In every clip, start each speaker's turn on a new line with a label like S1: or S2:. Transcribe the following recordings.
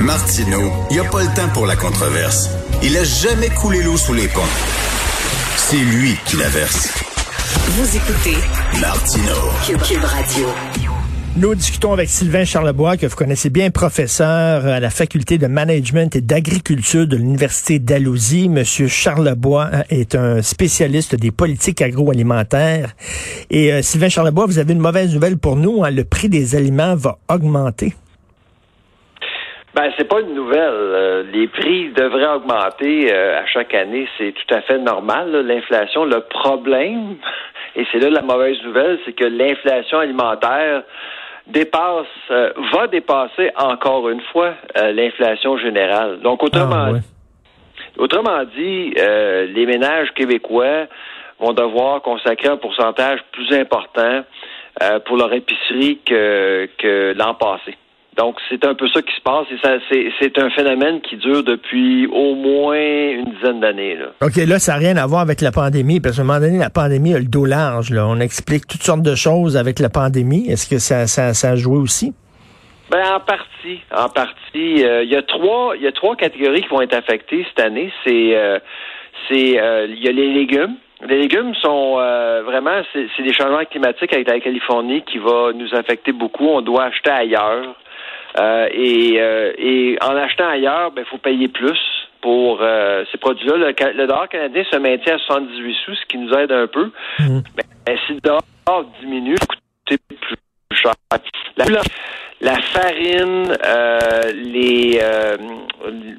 S1: Martino, il n'y a pas le temps pour la controverse. Il a jamais coulé l'eau sous les ponts. C'est lui qui la verse.
S2: Vous écoutez
S1: Martino.
S2: Cube, Radio.
S3: Nous discutons avec Sylvain Charlebois, que vous connaissez bien, professeur à la faculté de management et d'agriculture de l'Université d'Alousie. Monsieur Charlebois euh, est un spécialiste des politiques agroalimentaires. Et euh, Sylvain Charlebois, vous avez une mauvaise nouvelle pour nous. hein. le prix des aliments va augmenter.
S4: Ben, c'est pas une nouvelle. Euh, les prix devraient augmenter euh, à chaque année. C'est tout à fait normal, là, l'inflation. Le problème, et c'est là la mauvaise nouvelle, c'est que l'inflation alimentaire dépasse, euh, va dépasser encore une fois euh, l'inflation générale. Donc, autrement,
S3: Ah, ouais.
S4: autrement dit, euh, les ménages québécois vont devoir consacrer un pourcentage plus important euh, pour leur épicerie que, que l'an passé. Donc, c'est un peu ça qui se passe et ça, c'est, c'est un phénomène qui dure depuis au moins une dizaine d'années. Là.
S3: OK, là, ça n'a rien à voir avec la pandémie, parce qu'à un moment donné, la pandémie a le dos large. Là. On explique toutes sortes de choses avec la pandémie. Est-ce que ça, ça, ça a joué aussi?
S4: Ben en partie, en partie. Euh, Il y a trois, il y a trois catégories qui vont être affectées cette année. C'est, euh, c'est, euh, il y a les légumes. Les légumes sont vraiment, c'est, c'est des changements climatiques avec la Californie qui va nous affecter beaucoup. On doit acheter ailleurs. Euh, et, euh, et en achetant ailleurs, ben faut payer plus pour euh, ces produits-là. Le, le dollar canadien se maintient à 78 sous, ce qui nous aide un peu. Mais si le dollar diminue, coûter plus cher. La, la farine, euh, les, euh,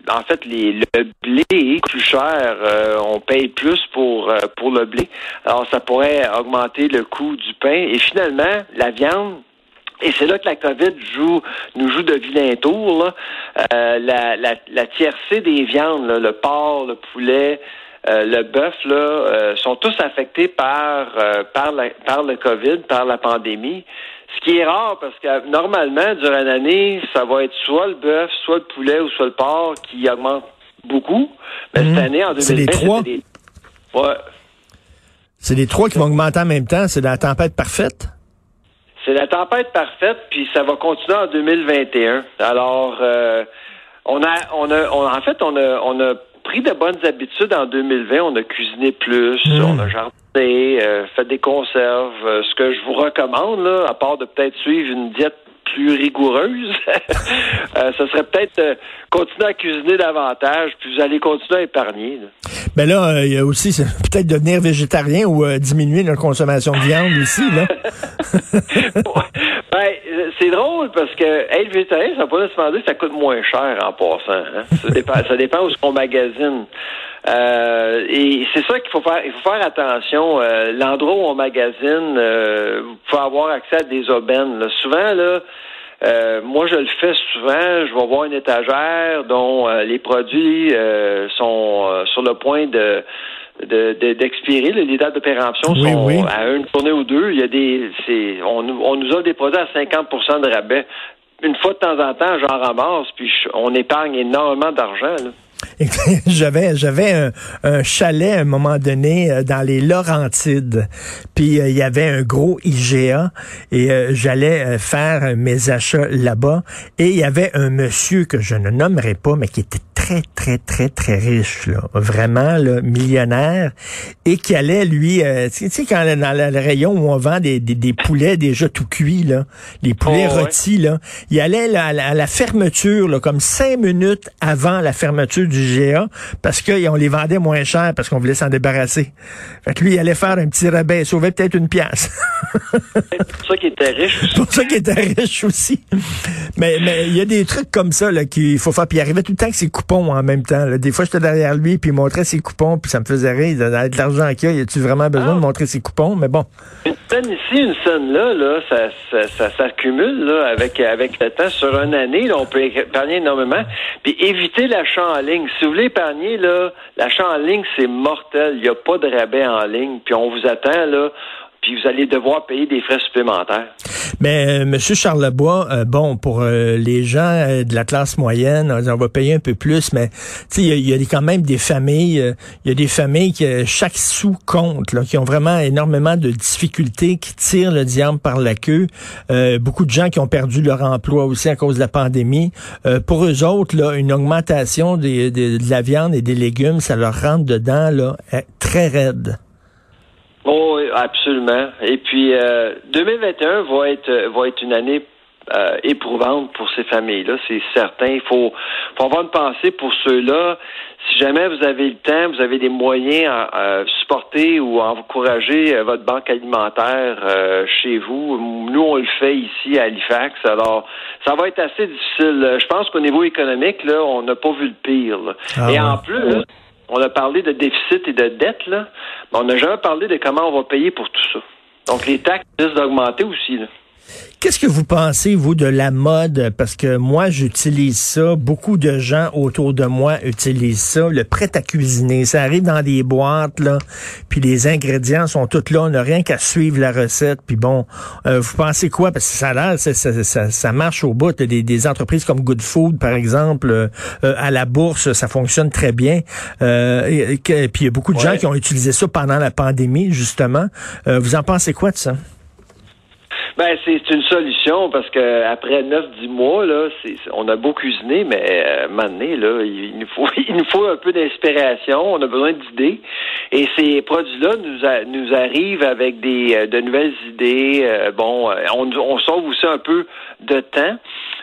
S4: en fait, les, le blé est plus cher. Euh, on paye plus pour euh, pour le blé. Alors, ça pourrait augmenter le coût du pain. Et finalement, la viande. Et c'est là que la COVID joue, nous joue de vilain tour. Là. Euh, la, la, la tiercé des viandes, là, le porc, le poulet, euh, le bœuf, là, euh, sont tous affectés par euh, par, la, par le COVID, par la pandémie. Ce qui est rare parce que normalement, durant l'année, ça va être soit le bœuf, soit le poulet ou soit le porc qui augmente beaucoup. Mais
S3: Mhm.
S4: cette année, en 2020,
S3: C'est les trois?
S4: des- Ouais.
S3: C'est les trois qui vont augmenter en même temps. C'est la tempête parfaite.
S4: C'est la tempête parfaite, puis ça va continuer en 2021. Alors, euh, on a, on a, on- en fait, on a, on a pris de bonnes habitudes en 2020. On a cuisiné plus,
S3: Mm.
S4: on a jardiné, euh, fait des conserves. Euh, ce que je vous recommande, là, à part de peut-être suivre une diète plus rigoureuse, euh, ce serait peut-être euh, continuer à cuisiner davantage, puis vous allez continuer à épargner. là.
S3: Mais là, euh, il y a aussi peut-être devenir végétarien ou euh, diminuer notre consommation de viande aussi. Là.
S4: ben, c'est drôle parce que être végétarien, ça va pas nécessairement dire que ça coûte moins cher en passant. hein. Ça, dépend, ça dépend où qu'on magasine. Euh, et c'est ça qu'il faut faire. Il faut faire attention. Euh, L'endroit où on magasine, euh, vous pouvez avoir accès à des aubaines. là. Souvent, là, euh, moi, je le fais souvent. Je vais voir une étagère dont euh, les produits euh, sont euh, sur le point de de- de- d'expirer. les dates de péremption
S3: Oui,
S4: sont
S3: oui.
S4: à une journée ou deux. Il y a des, c'est, on, nous- on nous offre des produits à 50% de rabais. Une fois de temps en temps, j'en ramasse, puis je- on épargne énormément d'argent.
S3: j'avais j'avais un, un chalet à un moment donné euh, dans les Laurentides. Puis euh, il y avait un gros IGA et euh, j'allais euh, faire mes achats là-bas et il y avait un monsieur que je ne nommerai pas mais qui était très très très très riche là, vraiment là, millionnaire et qui allait lui euh, tu sais- quand dans le rayon où on vend des, des, des poulets déjà tout cuits là, les poulets
S4: Oh, ouais.
S3: rôtis là, il allait là, à, la, à la fermeture là, comme cinq minutes avant la fermeture du GA parce qu'on les vendait moins cher parce qu'on voulait s'en débarrasser. Fait que lui, il allait faire un petit rabais, il sauvait peut-être une pièce.
S4: C'est pour ça qu'il était riche.
S3: C'est pour ça qu'il était riche aussi. Mais mais il y a des trucs comme ça qu'il faut faire. Puis il arrivait tout le temps avec ses coupons en même temps. là. Des fois, j'étais derrière lui puis il montrait ses coupons puis ça me faisait rire. Avec l'argent qu'il y a, y a-tu vraiment besoin
S4: Ah.
S3: de montrer ses coupons? Mais bon.
S4: Une scène ici, une scène là, là ça, ça, ça s'accumule là, avec, avec le temps. Sur une année, là, on peut épargner énormément. Puis éviter l'achat en ligne. Si vous voulez épargner, l'achat en ligne, c'est mortel. Il n'y a pas de rabais en ligne. Puis on vous attend, là. Puis vous allez devoir payer des frais supplémentaires.
S3: Mais euh, Monsieur Charlebois, euh, bon, pour euh, les gens euh, de la classe moyenne, on va payer un peu plus, mais il y, a quand même des familles, il y a des familles qui chaque sou compte, là, qui ont vraiment énormément de difficultés, qui tirent le diable par la queue. beaucoup de gens qui ont perdu leur emploi aussi à cause de la pandémie. pour eux autres, là, une augmentation des, de la viande et des légumes, ça leur rentre dedans là, très raide.
S4: Oh, absolument. Et puis, euh, 2021 va être, va être une année euh, éprouvante pour ces familles-là, c'est certain. Il faut, faut avoir une pensée pour ceux-là. Si jamais vous avez le temps, vous avez des moyens à, supporter ou à encourager euh, votre banque alimentaire euh, chez vous, nous, on le fait ici à Halifax. Alors, ça va être assez difficile. Je pense qu'au niveau économique, là, on n'a pas vu le pire. Ah et en plus, on a parlé de déficit et de dette, là, on n'a jamais parlé de comment on va payer pour tout ça. Donc, les taxes risquent d'augmenter aussi. Là.
S3: Qu'est-ce que vous pensez, vous, de la mode? Parce que moi, j'utilise ça. Beaucoup de gens autour de moi utilisent ça. Le prêt à cuisiner. Ça arrive dans des boîtes, là. Puis les ingrédients sont tous là. On n'a rien qu'à suivre la recette. Puis bon, euh, vous pensez quoi? Parce que ça a l'air, ça, ça, ça, marche au bout. Des, des entreprises comme Good Food, par exemple, euh, à la bourse, ça fonctionne très bien. Euh, et, puis il y a beaucoup de gens qui ont utilisé ça pendant la pandémie, justement. vous en pensez quoi de ça?
S4: Ben, c'est une solution parce que après 9-10 mois, là, on a beau cuisiner, mais euh, maintenant, là, il, nous faut il nous faut un peu d'inspiration, on a besoin d'idées. Et ces produits-là nous, nous arrivent avec des euh, de nouvelles idées. Euh, bon, euh, on, on sauve aussi un peu de temps.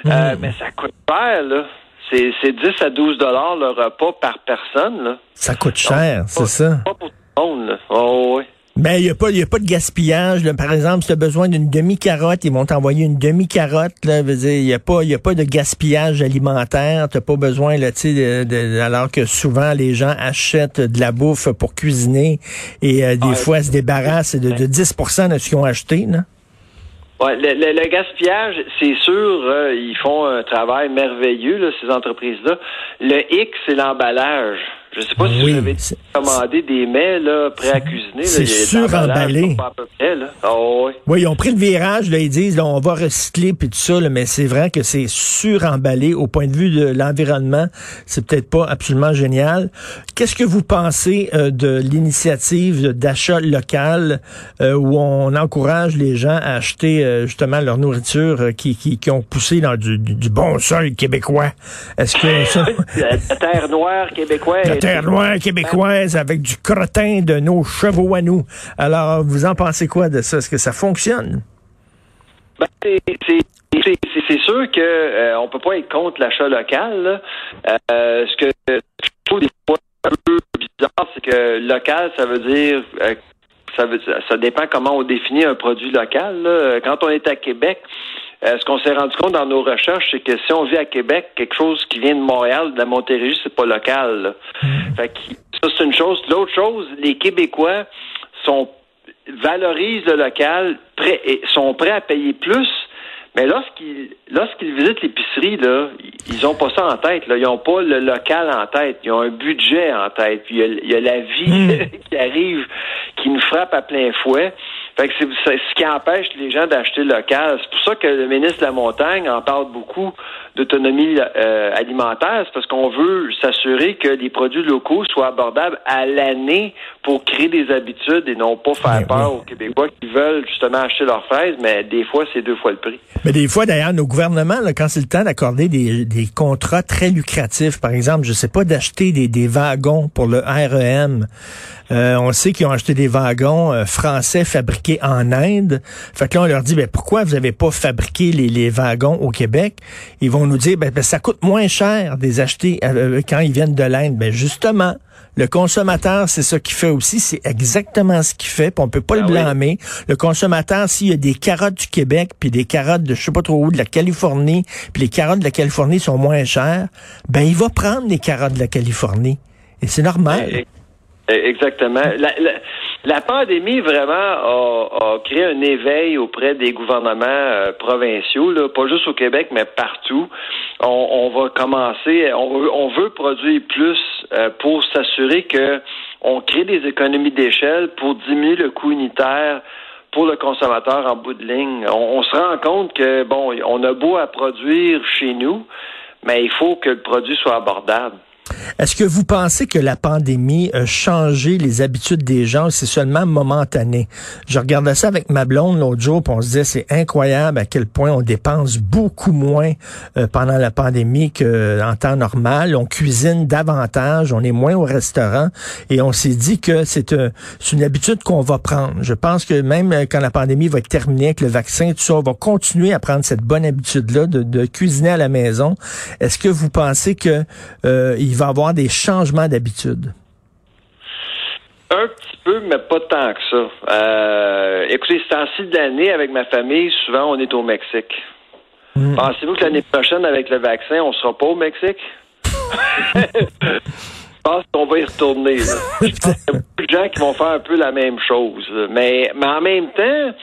S4: Mmh. mais ça coûte cher, là. C'est 10 à 12 dollars le repas par personne. Là.
S3: Ça coûte cher, c'est ça.
S4: Pas pour tout le monde. Là. Oh, oui.
S3: Ben, il n'y a, pas, y a pas de gaspillage. Par exemple, si tu as besoin d'une demi-carotte, ils vont t'envoyer une demi-carotte. Il n'y a, pas, y a pas de gaspillage alimentaire. Tu pas besoin, là, de, de, alors que souvent, les gens achètent de la bouffe pour cuisiner et euh, des fois, se débarrassent de, de 10 de ce qu'ils ont acheté. Là.
S4: Ouais, le, le, gaspillage, c'est sûr, euh, ils font un travail merveilleux, là, ces entreprises-là. Le X, c'est l'emballage. Je sais pas si vous avez commandé des mets là, prêts à cuisiner.
S3: C'est suremballé.
S4: Oh, oui.
S3: oui, ils ont pris le virage, là, ils disent là, on va recycler puis tout ça, là, mais c'est vrai que c'est suremballé au point de vue de l'environnement. C'est peut-être pas absolument génial. Qu'est-ce que vous pensez euh, de l'initiative d'achat local euh, où on encourage les gens à acheter euh, justement leur nourriture qui, qui, qui, ont poussé dans du, du, bon sol québécois? Est-ce que ça...
S4: la terre noire québécoise
S3: terre noire québécoise avec du crottin de nos chevaux à nous. Alors, vous en pensez quoi de ça? Est-ce que ça fonctionne?
S4: Ben, c'est sûr que euh, on peut pas être contre l'achat local. Euh, ce que je trouve des fois un peu bizarre, c'est que local, ça veut dire euh, ça, ça dépend comment on définit un produit local. Quand on est à Québec, euh, ce qu'on s'est rendu compte dans nos recherches, c'est que si on vit à Québec, quelque chose qui vient de Montréal, de la Montérégie, c'est pas local. Mm. Fait que, ça, c'est une chose. L'autre chose, les Québécois sont valorisent le local, prêt, sont prêts à payer plus, mais lorsqu'ils lorsqu'ils visitent l'épicerie, là, ils ont pas ça en tête. Là. Ils ont pas le local en tête. Ils ont un budget en tête. Puis il y a, la vie mm. qui arrive, qui nous frappe à plein fouet. Fait que c'est ce qui empêche les gens d'acheter local. C'est pour ça que le ministre de la Montagne en parle beaucoup d'autonomie euh, alimentaire. C'est parce qu'on veut s'assurer que les produits locaux soient abordables à l'année pour créer des habitudes et non pas faire peur aux Québécois qui veulent justement acheter leurs fraises, mais des fois, c'est deux fois le prix.
S3: Mais des fois, d'ailleurs, nos gouvernements, là, quand c'est le temps d'accorder des, des, contrats très lucratifs, par exemple, je sais pas, d'acheter des, des wagons pour le REM, euh, on sait qu'ils ont acheté des wagons euh, français fabriqués en Inde. Fait que là, on leur dit, ben, pourquoi vous n'avez pas fabriqué les, les, wagons au Québec? Ils vont nous dire, ben, ben ça coûte moins cher de les acheter euh, quand ils viennent de l'Inde. Ben, justement, le consommateur, c'est ça qu'il fait aussi. C'est exactement ce qu'il fait. Puis on peut pas le ah blâmer. Le consommateur, s'il y a des carottes du Québec, puis des carottes de je sais pas trop où, de la Californie, puis les carottes de la Californie sont moins chères, ben il va prendre les carottes de la Californie. Et c'est normal.
S4: Exactement. La, la, pandémie vraiment a, créé un éveil auprès des gouvernements euh, provinciaux, pas juste au Québec, mais partout. On, on va commencer, on on veut produire plus euh, pour s'assurer que on crée des économies d'échelle pour diminuer le coût unitaire pour le consommateur en bout de ligne. On, on, se rend compte que, bon, on a beau à produire chez nous, mais il faut que le produit soit abordable.
S3: Est-ce que vous pensez que la pandémie a changé les habitudes des gens c'est seulement momentané? Je regardais ça avec ma blonde l'autre jour, puis on se disait c'est incroyable à quel point on dépense beaucoup moins euh, pendant la pandémie qu'en temps normal. On cuisine davantage, on est moins au restaurant et on s'est dit que c'est euh, une habitude qu'on va prendre. Je pense que même euh, quand la pandémie va être terminée avec le vaccin, tout ça, on va continuer à prendre cette bonne habitude-là de, de, cuisiner à la maison. Est-ce que vous pensez que il va avoir des changements d'habitude?
S4: Un petit peu, mais pas tant que ça. Euh, écoutez, ce temps-ci de l'année, avec ma famille, souvent, on est au Mexique. Hmm. Pensez-vous que l'année prochaine, avec le vaccin, on sera pas au Mexique? Je pense qu'on va y retourner. Je pense qu'il y a beaucoup de gens qui vont faire un peu la même chose. Mais, mais en même temps,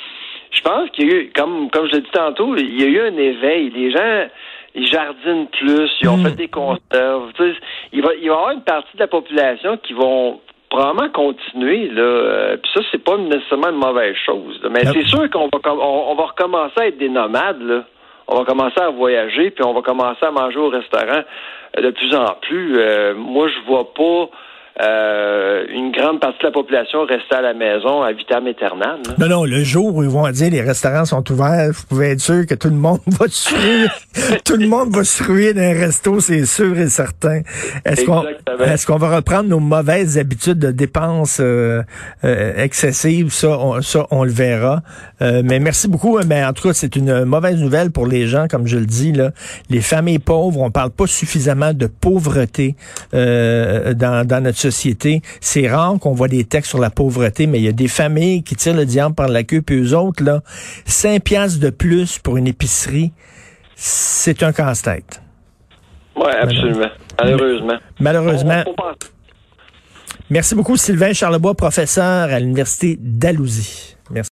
S4: je pense qu'il y a eu, comme, comme je l'ai dit tantôt, il y a eu un éveil. Les gens ils jardinent plus, ils ont hmm. fait des conserves. il, va, il va y avoir une partie de la population qui vont probablement continuer. Là. Euh, puis ça, c'est pas nécessairement une mauvaise chose. Mais c'est sûr qu'on va, on, va recommencer à être des nomades. Là. On va commencer à voyager, puis on va commencer à manger au restaurant euh, de plus en plus. Euh, moi, je vois pas euh, une grande partie de la population restait à la maison à vitam aeternam.
S3: Non, non, le jour où ils vont dire les restaurants sont ouverts, vous pouvez être sûr que tout le monde va se ruer. tout le monde va se ruer dans un resto, c'est sûr et certain. Est-ce qu'on qu'on va reprendre nos mauvaises habitudes de dépenses euh, euh, excessives? Ça on, ça, on le verra. mais merci beaucoup. Mais en tout cas, c'est une mauvaise nouvelle pour les gens, comme je le dis. Là. Les familles pauvres, on parle pas suffisamment de pauvreté dans, dans notre société. C'est rare qu'on voit des textes sur la pauvreté, mais il y a des familles qui tirent le diable par la queue, puis eux autres, là, 5 piastres de plus pour une épicerie, c'est un casse-tête.
S4: Oui, absolument. Malheureusement.
S3: Malheureusement. Merci beaucoup, Sylvain Charlebois, professeur à l'Université d'Alousie.